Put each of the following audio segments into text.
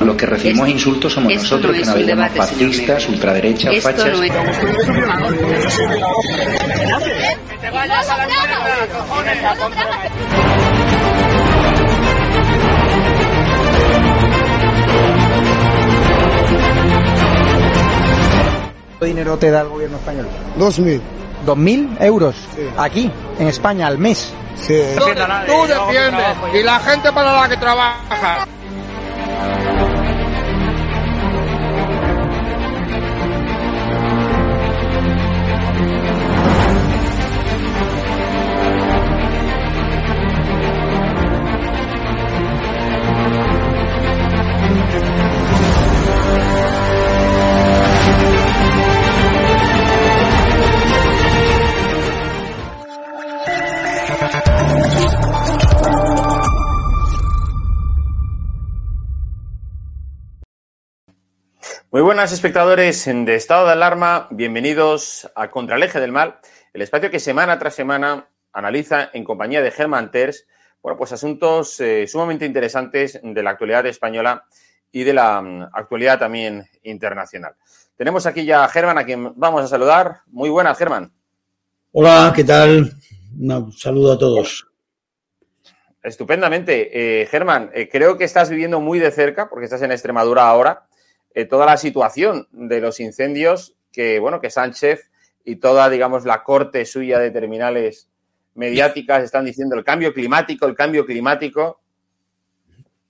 Los que recibimos insultos somos nosotros, no que nos llamamos fascistas, ultraderechas, Esto fachas. no es... ¿Qué dinero te da el gobierno español? Dos mil. ¿Dos mil euros? Aquí, en España, al mes. Sí. Tú defiendes y la gente para la que trabaja. Muy buenas espectadores de Estado de Alarma, bienvenidos a Contra el Eje del Mal, el espacio que semana tras semana analiza en compañía de Germán Terz, bueno, pues asuntos eh, sumamente interesantes de la actualidad española y de la mm, actualidad también internacional. Tenemos aquí ya a Germán, a quien vamos a saludar. Muy buenas, Germán. Hola, ¿qué tal? Un saludo a todos. Estupendamente. Eh, Germán, eh, creo que estás viviendo muy de cerca, porque estás en Extremadura ahora, eh, toda la situación de los incendios que, bueno, que Sánchez y toda, digamos, la corte suya de terminales mediáticas están diciendo el cambio climático, el cambio climático.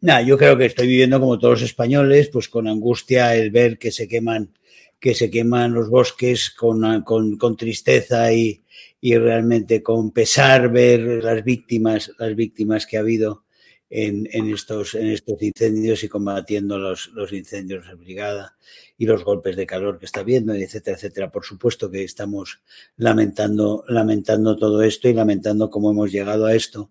Nah, yo creo que estoy viviendo como todos los españoles, pues con angustia el ver que se queman, que se queman los bosques, con, con, con tristeza y, y, realmente con pesar ver las víctimas, las víctimas que ha habido en, en, estos, en estos incendios y combatiendo los, los incendios de brigada y los golpes de calor que está viendo, etcétera, etcétera. Por supuesto que estamos lamentando, lamentando todo esto y lamentando cómo hemos llegado a esto,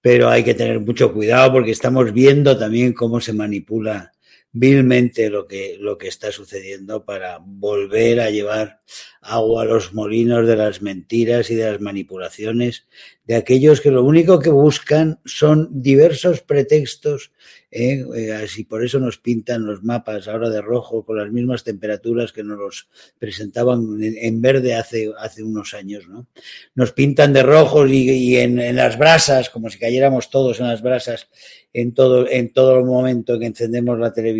pero hay que tener mucho cuidado porque estamos viendo también cómo se manipula vilmente lo que, lo que está sucediendo para volver a llevar agua a los molinos de las mentiras y de las manipulaciones de aquellos que lo único que buscan son diversos pretextos ¿eh? así por eso nos pintan los mapas ahora de rojo con las mismas temperaturas que nos los presentaban en, verde hace, hace unos años ¿no? nos pintan de rojo y, en, las brasas como si cayéramos todos en las brasas en todo, en todo el momento que encendemos la televisión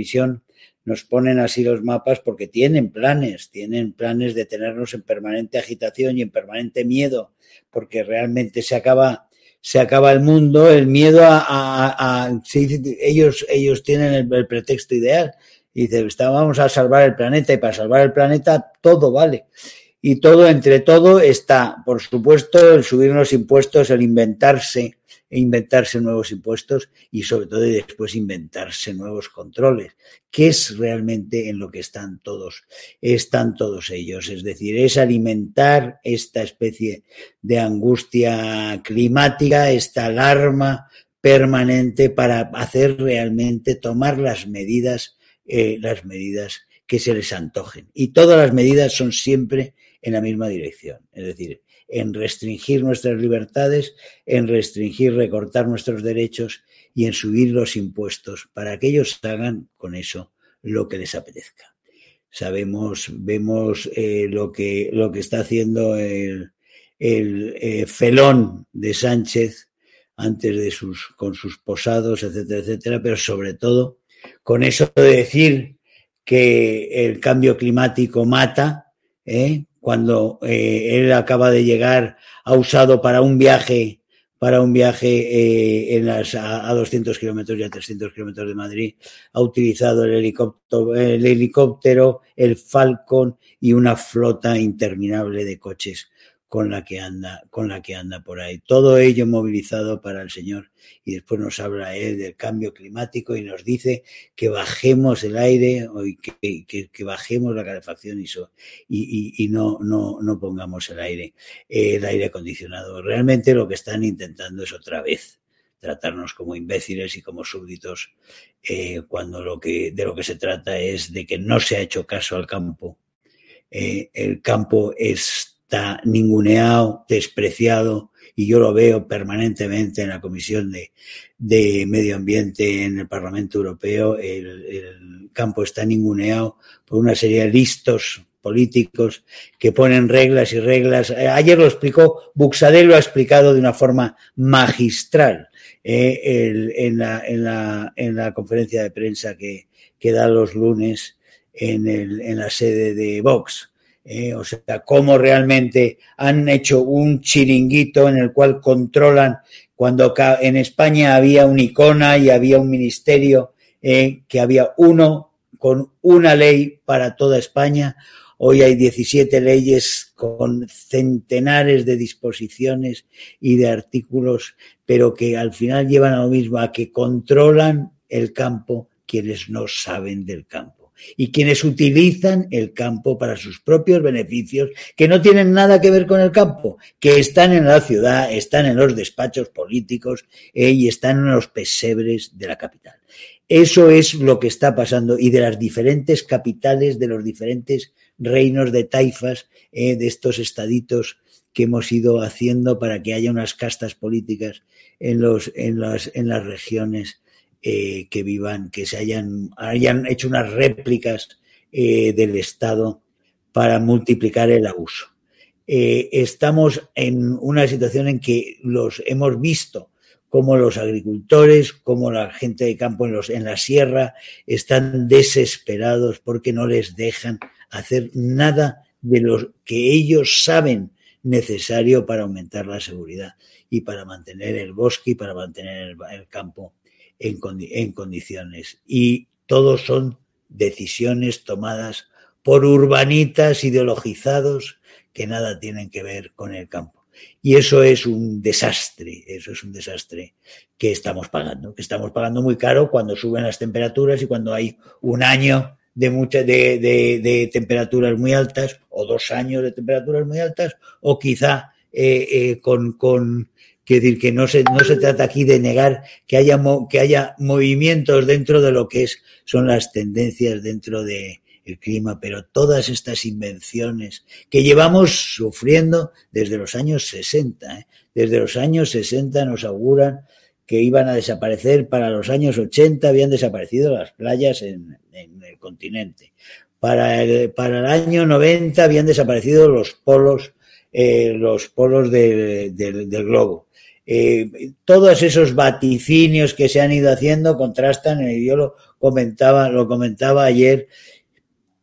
nos ponen así los mapas porque tienen planes, tienen planes de tenernos en permanente agitación y en permanente miedo, porque realmente se acaba, se acaba el mundo, el miedo a, a, a ellos, ellos tienen el, pretexto ideal. Y dicen, vamos a salvar el planeta y para salvar el planeta todo vale. Y todo, entre todo, está, por supuesto, el subir los impuestos, el inventarse, e inventarse nuevos impuestos y sobre todo después inventarse nuevos controles, que es realmente en lo que están todos, están todos ellos. Es decir, es alimentar esta especie de angustia climática, esta alarma permanente para hacer realmente tomar las medidas, eh, las medidas que se les antojen. Y todas las medidas son siempre en la misma dirección. Es decir, en restringir nuestras libertades, en restringir, recortar nuestros derechos y en subir los impuestos para que ellos hagan con eso lo que les apetezca. Sabemos, vemos eh, lo, que, lo que está haciendo el, el eh, felón de Sánchez antes de sus, con sus posados, etcétera, etcétera, pero sobre todo con eso de decir que el cambio climático mata, ¿eh? Cuando eh, él acaba de llegar, ha usado para un viaje, para un viaje eh, en las, a, a 200 kilómetros y a 300 kilómetros de Madrid, ha utilizado el helicóptero, el helicóptero, el Falcon y una flota interminable de coches con la que anda, con la que anda por ahí. Todo ello movilizado para el Señor. Y después nos habla él del cambio climático y nos dice que bajemos el aire o que, que, bajemos la calefacción y, y, y, no, no, no pongamos el aire, el aire acondicionado. Realmente lo que están intentando es otra vez tratarnos como imbéciles y como súbditos, eh, cuando lo que, de lo que se trata es de que no se ha hecho caso al campo. Eh, el campo está ninguneado, despreciado, y yo lo veo permanentemente en la Comisión de, de Medio Ambiente en el Parlamento Europeo. El, campo está ninguneado por una serie de listos políticos que ponen reglas y reglas. Ayer lo explicó, Buxadel lo ha explicado de una forma magistral eh, en, la, en, la, en, la, conferencia de prensa que, que da los lunes en, en, la sede de Vox. Eh, o sea, cómo realmente han hecho un chiringuito en el cual controlan, cuando en España había un icona y había un ministerio, eh, que había uno con una ley para toda España, Hoy hay 17 leyes con centenares de disposiciones y de artículos, pero que al final llevan a lo mismo, a que controlan el campo quienes no saben del campo y quienes utilizan el campo para sus propios beneficios, que no tienen nada que ver con el campo, que están en la ciudad, están en los despachos políticos eh, y están en los pesebres de la capital. Eso es lo que está pasando y de las diferentes capitales, de los diferentes reinos de taifas, eh, de estos estaditos que hemos ido haciendo para que haya unas castas políticas en, los, en, las, en las regiones eh, que vivan, que se hayan, hayan hecho unas réplicas eh, del Estado para multiplicar el abuso. Eh, estamos en una situación en que los hemos visto como los agricultores, como la gente de campo en, los, en la sierra, están desesperados porque no les dejan hacer nada de lo que ellos saben necesario para aumentar la seguridad y para mantener el bosque y para mantener el, el campo en, en condiciones. Y todos son decisiones tomadas por urbanitas ideologizados que nada tienen que ver con el campo. Y eso es un desastre, eso es un desastre que estamos pagando, que estamos pagando muy caro cuando suben las temperaturas y cuando hay un año de, mucha, de, de, de, temperaturas muy altas o dos años de temperaturas muy altas o quizá eh, eh, con, con quiero decir que no se, no se trata aquí de negar que haya, que haya movimientos dentro de lo que es, son las tendencias dentro de, el clima, pero todas estas invenciones que llevamos sufriendo desde los años 60, ¿eh? desde los años 60 nos auguran que iban a desaparecer, para los años 80 habían desaparecido las playas en, en el continente, para el, para el año 90 habían desaparecido los polos, eh, los polos de, de, del globo. Eh, todos esos vaticinios que se han ido haciendo contrastan, y yo lo comentaba, lo comentaba ayer,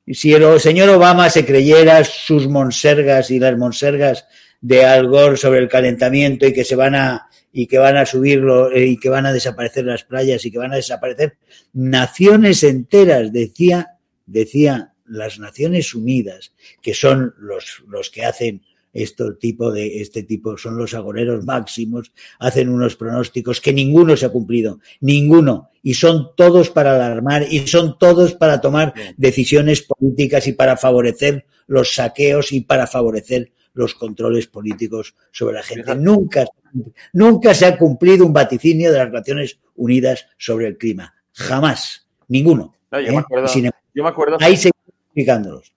si el señor Obama se creyera sus monsergas y las monsergas de Al Gore sobre el calentamiento y que se van a y que van a subirlo eh, y que van a desaparecer las playas y que van a desaparecer naciones enteras, decía, decía las Naciones Unidas, que son los, los que hacen este tipo de este tipo son los agoreros máximos, hacen unos pronósticos que ninguno se ha cumplido, ninguno, y son todos para alarmar y son todos para tomar decisiones políticas y para favorecer los saqueos y para favorecer los controles políticos sobre la gente. Nunca, nunca se ha cumplido un vaticinio de las Naciones Unidas sobre el clima. Jamás. Ninguno. No, yo, ¿eh? me acuerdo, Sin, yo me acuerdo. Ahí se explicándolos.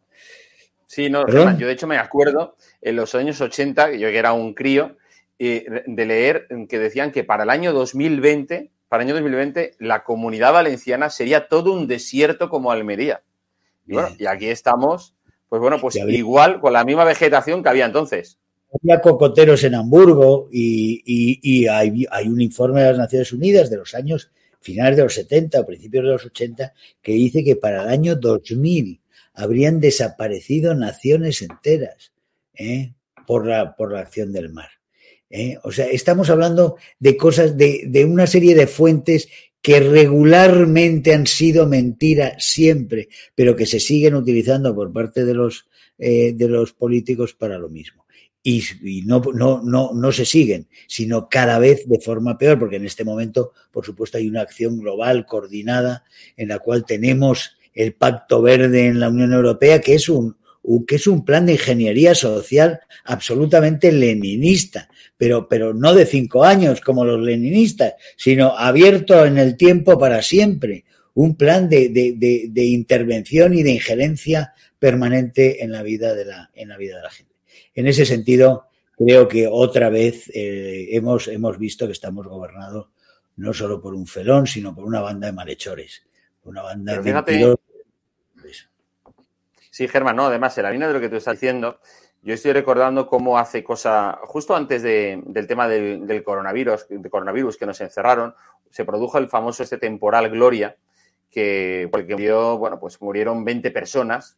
Sí, no, yo de hecho me acuerdo en los años 80, yo que era un crío, eh, de leer que decían que para el año 2020, para el año 2020, la comunidad valenciana sería todo un desierto como Almería. Y, bueno, y aquí estamos pues bueno, pues igual con la misma vegetación que había entonces. Había cocoteros en Hamburgo y, y, y hay, hay, un informe de las Naciones Unidas de los años finales de los 70 o principios de los 80 que dice que para el año 2000 habrían desaparecido naciones enteras ¿eh? por, la, por la acción del mar. ¿eh? O sea, estamos hablando de cosas, de, de una serie de fuentes que regularmente han sido mentira siempre, pero que se siguen utilizando por parte de los eh, de los políticos para lo mismo. Y, no, no, no, no se siguen, sino cada vez de forma peor, porque en este momento, por supuesto, hay una acción global coordinada en la cual tenemos el Pacto Verde en la Unión Europea, que es un, que es un plan de ingeniería social absolutamente leninista, pero, pero no de cinco años como los leninistas, sino abierto en el tiempo para siempre. Un plan de, de, de, intervención y de injerencia permanente en la vida de la, en la vida de la gente. En ese sentido, creo que otra vez eh, hemos, hemos visto que estamos gobernados no solo por un felón, sino por una banda de malhechores, una banda de Sí, Germán, no, además, en la línea de lo que tú estás diciendo, yo estoy recordando cómo hace cosa, justo antes del tema del, coronavirus, coronavirus que nos encerraron, se produjo el famoso este temporal Gloria, que porque murió, bueno, pues murieron 20 personas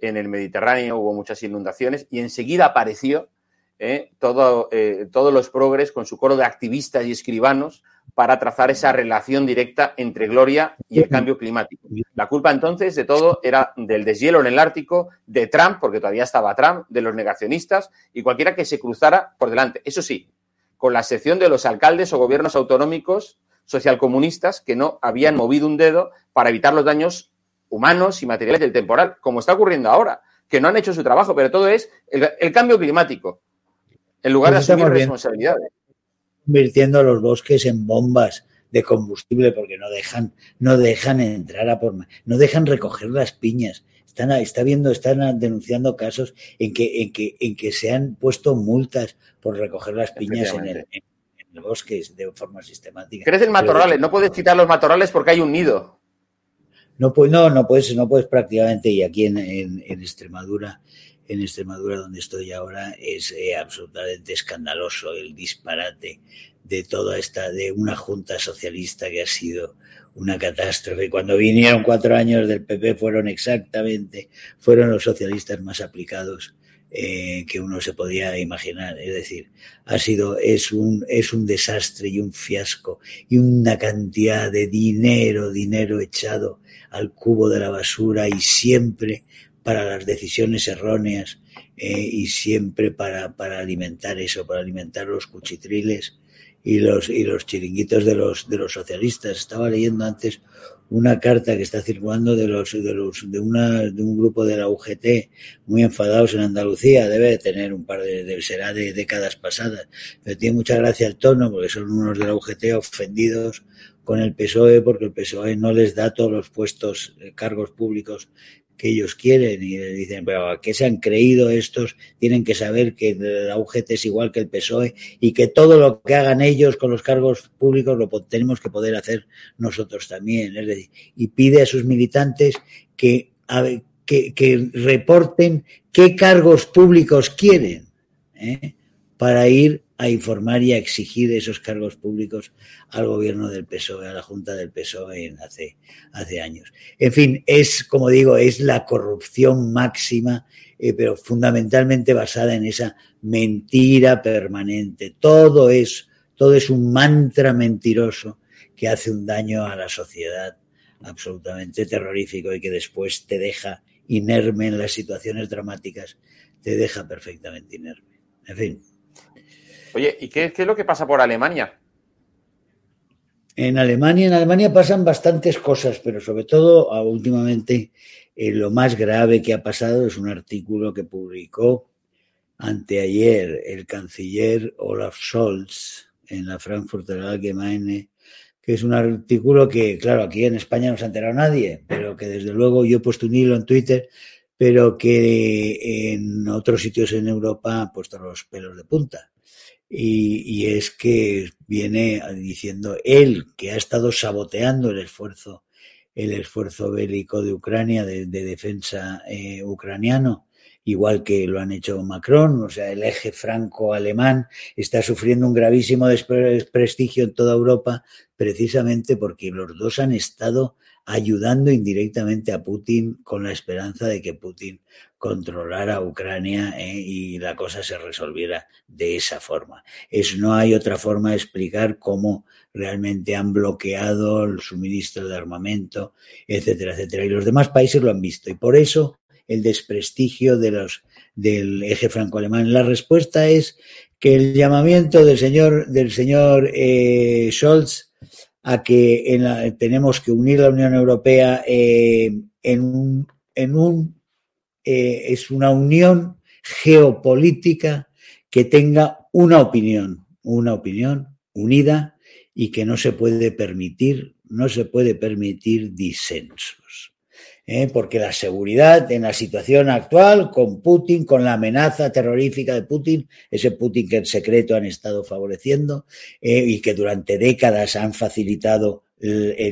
en el Mediterráneo, hubo muchas inundaciones y enseguida apareció eh, todo, eh, todos los progres con su coro de activistas y escribanos para trazar esa relación directa entre Gloria y el cambio climático. La culpa entonces de todo era del deshielo en el Ártico, de Trump, porque todavía estaba Trump, de los negacionistas y cualquiera que se cruzara por delante. Eso sí, con la excepción de los alcaldes o gobiernos autonómicos socialcomunistas que no habían movido un dedo para evitar los daños humanos y materiales del temporal, como está ocurriendo ahora, que no han hecho su trabajo, pero todo es el, cambio climático, en lugar de pues asumir responsabilidades convirtiendo los bosques en bombas de combustible porque no dejan, no dejan entrar a por no dejan recoger las piñas. Están, está viendo, están denunciando casos en que, en que, en que se han puesto multas por recoger las piñas en el, en bosque de forma sistemática. Crecen matorrales, no puedes quitar los matorrales porque hay un nido. No, pues, no, no puedes, no puedes prácticamente, y aquí en, en Extremadura en Extremadura, donde estoy ahora, es eh, absolutamente escandaloso el disparate de toda esta, de una junta socialista que ha sido una catástrofe. Cuando vinieron cuatro años del PP fueron exactamente, fueron los socialistas más aplicados eh, que uno se podía imaginar. Es decir, ha sido, es un, es un desastre y un fiasco y una cantidad de dinero, dinero echado al cubo de la basura y siempre para las decisiones erróneas eh, y siempre para, para, alimentar eso, para alimentar los cuchitriles y los, y los chiringuitos de los, de los socialistas. Estaba leyendo antes una carta que está circulando de los, de los, de una, de un grupo de la UGT muy enfadados en Andalucía. Debe de tener un par de, será de décadas pasadas. Pero tiene mucha gracia el tono porque son unos de la UGT ofendidos con el PSOE porque el PSOE no les da todos los puestos, eh, cargos públicos que ellos quieren y dicen, pero ¿a qué se han creído estos? Tienen que saber que la UGT es igual que el PSOE y que todo lo que hagan ellos con los cargos públicos lo tenemos que poder hacer nosotros también. Es decir, y pide a sus militantes que, que, que reporten qué cargos públicos quieren ¿eh? para ir a informar y a exigir esos cargos públicos al gobierno del PSOE, a la Junta del PSOE hace, hace años. En fin, es, como digo, es la corrupción máxima, eh, pero fundamentalmente basada en esa mentira permanente. Todo es, todo es un mantra mentiroso que hace un daño a la sociedad absolutamente terrorífico y que después te deja inerme en las situaciones dramáticas, te deja perfectamente inerme. En fin. Oye, ¿y qué, es lo que pasa por Alemania? En Alemania, en Alemania pasan bastantes cosas, pero sobre todo ah, últimamente eh, lo más grave que ha pasado es un artículo que publicó anteayer el canciller Olaf Scholz en la Frankfurter Allgemeine, que es un artículo que, claro, aquí en España no se ha enterado nadie, pero que desde luego yo he puesto un hilo en Twitter, pero que en otros sitios en Europa ha puesto los pelos de punta y, es que viene diciendo él que ha estado saboteando el esfuerzo el esfuerzo bélico de Ucrania de, defensa eh, ucraniano igual que lo han hecho Macron, o sea, el eje franco-alemán está sufriendo un gravísimo desprestigio en toda Europa precisamente porque los dos han estado ayudando indirectamente a Putin con la esperanza de que Putin controlara Ucrania eh, y la cosa se resolviera de esa forma. Es, no hay otra forma de explicar cómo realmente han bloqueado el suministro de armamento, etcétera, etcétera. Y los demás países lo han visto. Y por eso el desprestigio de los, del eje franco-alemán. La respuesta es que el llamamiento del señor, del señor eh, Scholz a que en la, tenemos que unir la Unión Europea eh, en un, en un eh, es una unión geopolítica que tenga una opinión, una opinión unida y que no se puede permitir, no se puede permitir disensos. ¿Eh? porque la seguridad en la situación actual, con Putin, con la amenaza terrorífica de Putin, ese Putin que en secreto han estado favoreciendo eh, y que durante décadas han facilitado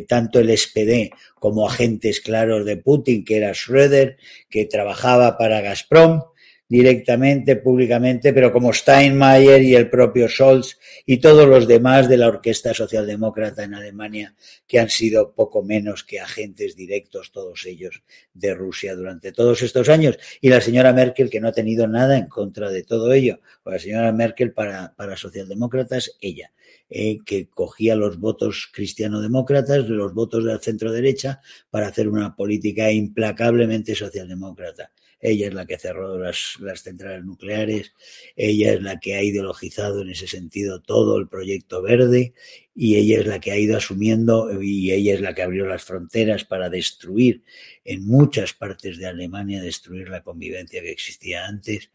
tanto el SPD como agentes claros de Putin, que era Schröder, que trabajaba para Gazprom, directamente, públicamente, pero como Steinmeier y el propio Scholz y todos los demás de la orquesta socialdemócrata en Alemania, que han sido poco menos que agentes directos, todos ellos, de Rusia durante todos estos años. Y la señora Merkel, que no ha tenido nada en contra de todo ello. la señora Merkel, para, para socialdemócratas, ella. Eh, que cogía los votos cristianodemócratas, los votos del centro derecha, para hacer una política implacablemente socialdemócrata. Ella es la que cerró las, las, centrales nucleares, ella es la que ha ideologizado en ese sentido todo el proyecto verde y ella es la que ha ido asumiendo y ella es la que abrió las fronteras para destruir en muchas partes de Alemania, destruir la convivencia que existía antes.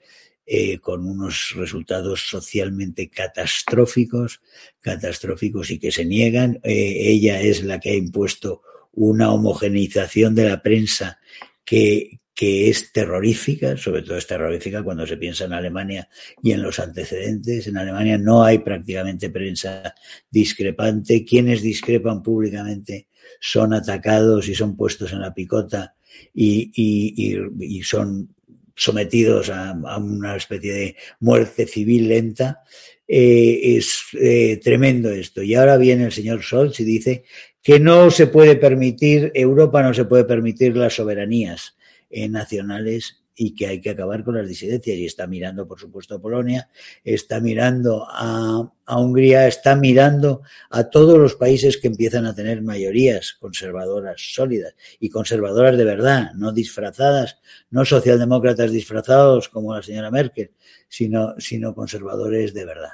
Eh, con unos resultados socialmente catastróficos, catastróficos y que se niegan. Eh, ella es la que ha impuesto una homogeneización de la prensa que, que es terrorífica, sobre todo es terrorífica cuando se piensa en Alemania y en los antecedentes. En Alemania no hay prácticamente prensa discrepante. Quienes discrepan públicamente son atacados y son puestos en la picota y, y, y, son sometidos a, a, una especie de muerte civil lenta. Eh, es eh, tremendo esto. Y ahora viene el señor Scholz y dice que no se puede permitir, Europa no se puede permitir las soberanías eh, nacionales y que hay que acabar con las disidencias. Y está mirando, por supuesto, a Polonia, está mirando a, a, Hungría, está mirando a todos los países que empiezan a tener mayorías conservadoras sólidas y conservadoras de verdad, no disfrazadas, no socialdemócratas disfrazados como la señora Merkel, sino, sino conservadores de verdad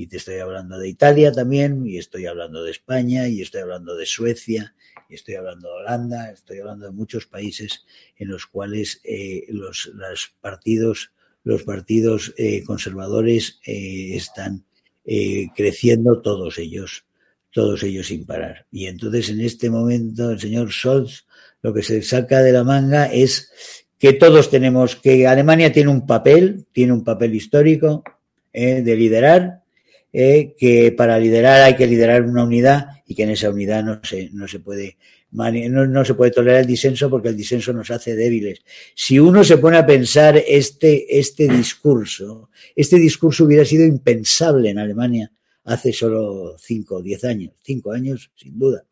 y te estoy hablando de Italia también, y estoy hablando de España, y estoy hablando de Suecia, estoy hablando de Holanda, estoy hablando de muchos países en los cuales eh, los, los, partidos, los partidos eh, conservadores eh, están eh, creciendo todos ellos, todos ellos sin parar. Y entonces en este momento el señor Scholz lo que se saca de la manga es que todos tenemos, que Alemania tiene un papel, tiene un papel histórico de liderar, eh, que para liderar hay que liderar una unidad y que en esa unidad no se, no se puede no, no, se puede tolerar el disenso porque el disenso nos hace débiles. Si uno se pone a pensar este, este discurso, este discurso hubiera sido impensable en Alemania hace solo cinco o diez años, cinco años sin duda.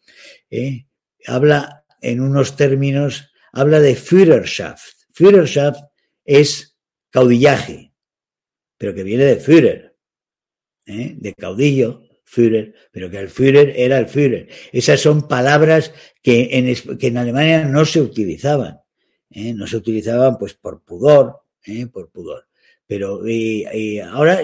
¿eh? Habla en unos términos, habla de Führerschaft. Führerschaft es caudillaje, pero que viene de Führer, ¿eh? de caudillo, Führer, pero que el Führer era el Führer. Esas son palabras que en, que en Alemania no se utilizaban, ¿eh? no se utilizaban pues por pudor, ¿eh? por pudor. Pero ahora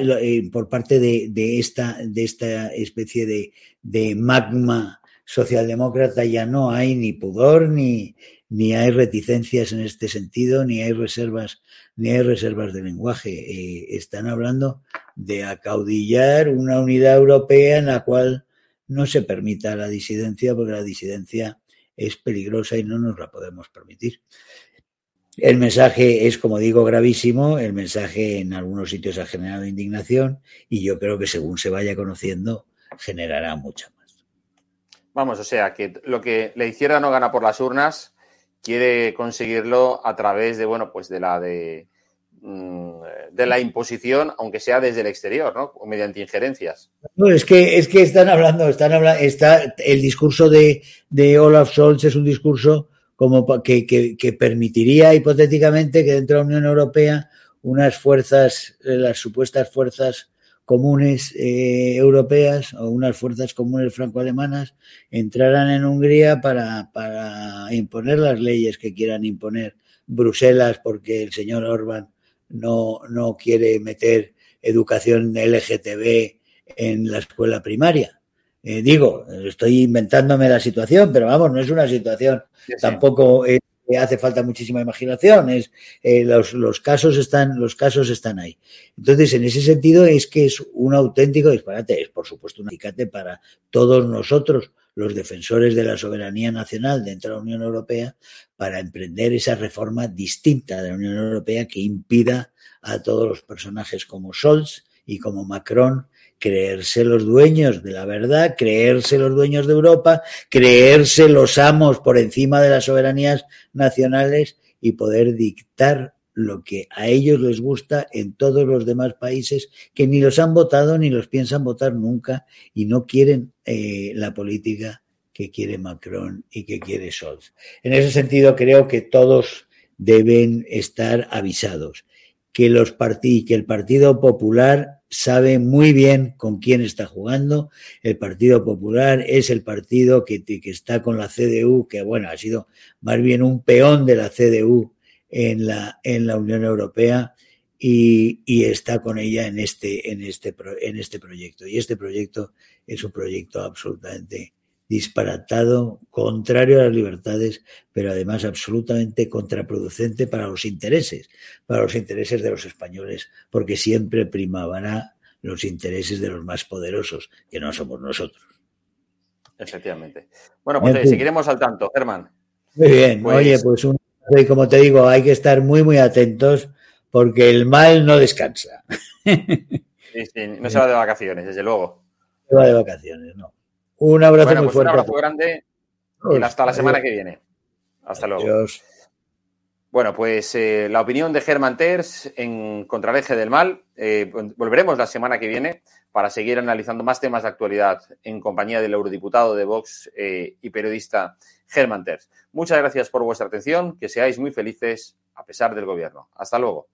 por parte de, de, esta, de esta especie de, de magma socialdemócrata ya no hay ni pudor ni, ni hay reticencias en este sentido, ni hay reservas, ni hay reservas de lenguaje. Eh, están hablando de acaudillar una unidad europea en la cual no se permita la disidencia, porque la disidencia es peligrosa y no nos la podemos permitir. El mensaje es, como digo, gravísimo. El mensaje en algunos sitios ha generado indignación y yo creo que según se vaya conociendo generará mucha. Vamos, o sea, que lo que la izquierda no gana por las urnas, quiere conseguirlo a través de, bueno, pues de la de, mm, de la imposición, aunque sea desde el exterior, ¿no? O mediante injerencias. No, es que, es que están hablando, están hablando, está el discurso de, de Olaf Scholz es un discurso como que, que, que, permitiría hipotéticamente que dentro de la Unión Europea unas fuerzas, las supuestas fuerzas comunes eh, europeas o unas fuerzas comunes franco-alemanas entraran en Hungría para, para imponer las leyes que quieran imponer Bruselas porque el señor Orban no, no quiere meter educación LGTB en la escuela primaria. Eh, digo, estoy inventándome la situación, pero vamos, no es una situación tampoco eh, hace falta muchísima imaginación. Es, eh, los, los, casos están, los casos están ahí. Entonces, en ese sentido, es que es un auténtico disparate. Es, por supuesto, un acicate para todos nosotros, los defensores de la soberanía nacional dentro de la Unión Europea, para emprender esa reforma distinta de la Unión Europea que impida a todos los personajes como Scholz y como Macron creerse los dueños de la verdad, creerse los dueños de Europa, creerse los amos por encima de las soberanías nacionales y poder dictar lo que a ellos les gusta en todos los demás países que ni los han votado ni los piensan votar nunca y no quieren eh, la política que quiere Macron y que quiere Scholz. En ese sentido, creo que todos deben estar avisados que los partidos, que el Partido Popular sabe muy bien con quién está jugando. El Partido Popular es el partido que, que, está con la CDU, que bueno, ha sido más bien un peón de la CDU en la, en la Unión Europea y, y está con ella en este, en, este, en este proyecto. Y este proyecto es un proyecto absolutamente disparatado, contrario a las libertades, pero además absolutamente contraproducente para los intereses, para los intereses de los españoles, porque siempre primabará los intereses de los más poderosos, que no somos nosotros. Efectivamente. Bueno, pues seguiremos al tanto, Germán. Muy bien, pues oye, pues un, como te digo, hay que estar muy, muy atentos porque el mal no descansa. Sí, sí, no se va de vacaciones, desde luego. No se va de vacaciones, no. Un abrazo bueno, muy pues fuerte. Un abrazo grande y hasta la semana que viene. Hasta luego. Adiós. Bueno, pues eh, la opinión de Germán Terz en Contra el Eje del Mal. Eh, volveremos la semana que viene para seguir analizando más temas de actualidad en compañía del eurodiputado de Vox eh, y periodista Germán Terz. Muchas gracias por vuestra atención, que seáis muy felices a pesar del gobierno. Hasta luego.